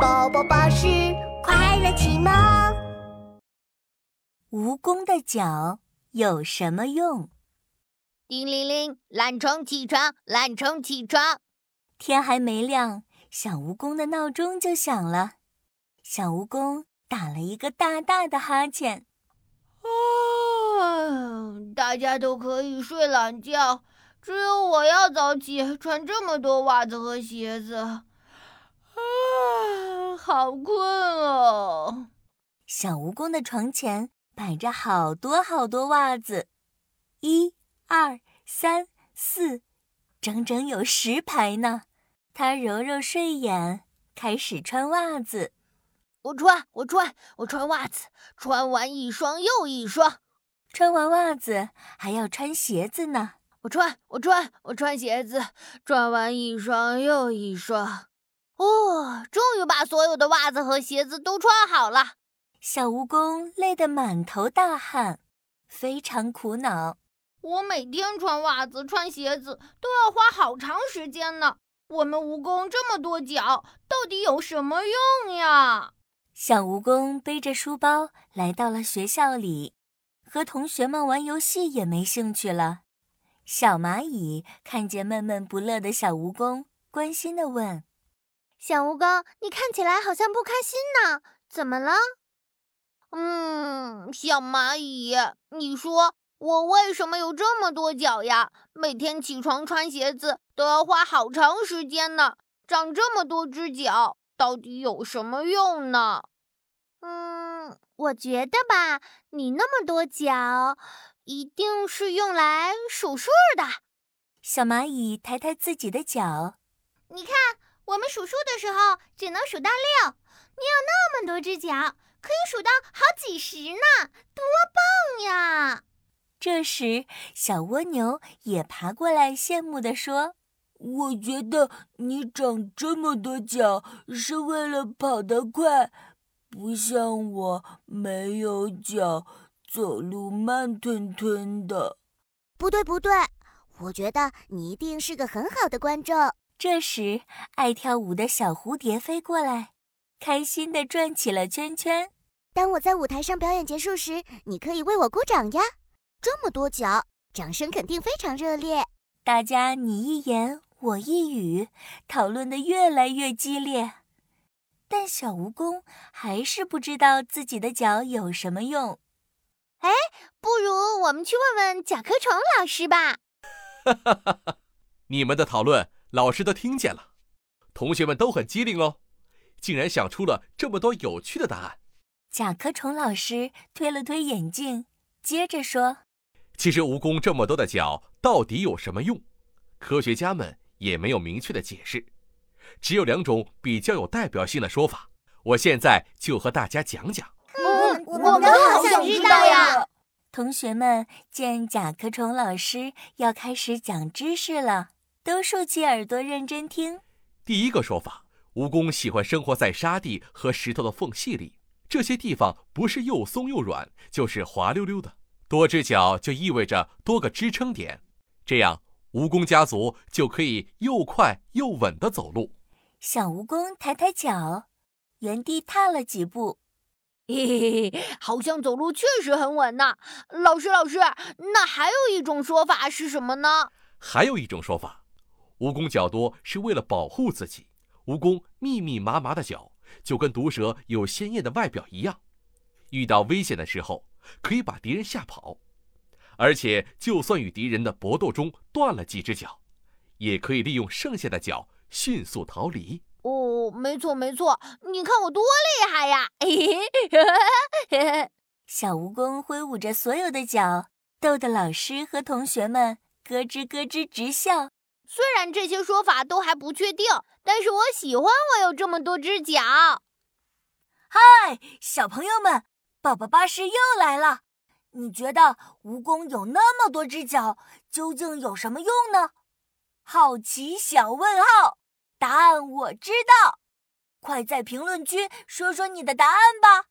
宝宝巴士快乐启蒙。蜈蚣的脚有什么用？叮铃铃，懒虫起床，懒虫起床。天还没亮，小蜈蚣的闹钟就响了。小蜈蚣打了一个大大的哈欠。啊，大家都可以睡懒觉，只有我要早起，穿这么多袜子和鞋子。啊，好困哦！小蜈蚣的床前摆着好多好多袜子，一、二、三、四，整整有十排呢。他揉揉睡眼，开始穿袜子。我穿，我穿，我穿袜子，穿完一双又一双。穿完袜子还要穿鞋子呢。我穿，我穿，我穿鞋子，穿完一双又一双。哦，终于把所有的袜子和鞋子都穿好了。小蜈蚣累得满头大汗，非常苦恼。我每天穿袜子、穿鞋子都要花好长时间呢。我们蜈蚣这么多脚，到底有什么用呀？小蜈蚣背着书包来到了学校里，和同学们玩游戏也没兴趣了。小蚂蚁看见闷闷不乐的小蜈蚣，关心地问：“小蜈蚣，你看起来好像不开心呢，怎么了？”“嗯，小蚂蚁，你说我为什么有这么多脚呀？每天起床穿鞋子都要花好长时间呢，长这么多只脚。”到底有什么用呢？嗯，我觉得吧，你那么多脚，一定是用来数数的。小蚂蚁抬抬自己的脚，你看，我们数数的时候只能数到六，你有那么多只脚，可以数到好几十呢，多棒呀！这时，小蜗牛也爬过来，羡慕地说。我觉得你长这么多脚是为了跑得快，不像我没有脚，走路慢吞吞的。不对不对，我觉得你一定是个很好的观众。这时，爱跳舞的小蝴蝶飞过来，开心地转起了圈圈。当我在舞台上表演结束时，你可以为我鼓掌呀！这么多脚，掌声肯定非常热烈。大家你一言。我一语，讨论的越来越激烈，但小蜈蚣还是不知道自己的脚有什么用。哎，不如我们去问问甲壳虫老师吧。哈哈哈哈！你们的讨论老师都听见了，同学们都很机灵哦，竟然想出了这么多有趣的答案。甲壳虫老师推了推眼镜，接着说：“其实蜈蚣这么多的脚到底有什么用？科学家们。”也没有明确的解释，只有两种比较有代表性的说法。我现在就和大家讲讲。嗯，我们好想知道呀！同学们见甲壳虫老师要开始讲知识了，都竖起耳朵认真听。第一个说法，蜈蚣喜欢生活在沙地和石头的缝隙里，这些地方不是又松又软，就是滑溜溜的。多只脚就意味着多个支撑点，这样。蜈蚣家族就可以又快又稳地走路。小蜈蚣抬抬脚，原地踏了几步，嘿嘿，好像走路确实很稳呐。老师，老师，那还有一种说法是什么呢？还有一种说法，蜈蚣脚多是为了保护自己。蜈蚣密密麻麻的脚，就跟毒蛇有鲜艳的外表一样，遇到危险的时候可以把敌人吓跑。而且，就算与敌人的搏斗中断了几只脚，也可以利用剩下的脚迅速逃离。哦，没错没错，你看我多厉害呀！小蜈蚣挥舞着所有的脚，逗得老师和同学们咯吱咯吱直笑。虽然这些说法都还不确定，但是我喜欢我有这么多只脚。嗨，小朋友们，宝宝巴士又来了。你觉得蜈蚣有那么多只脚，究竟有什么用呢？好奇小问号，答案我知道，快在评论区说说你的答案吧。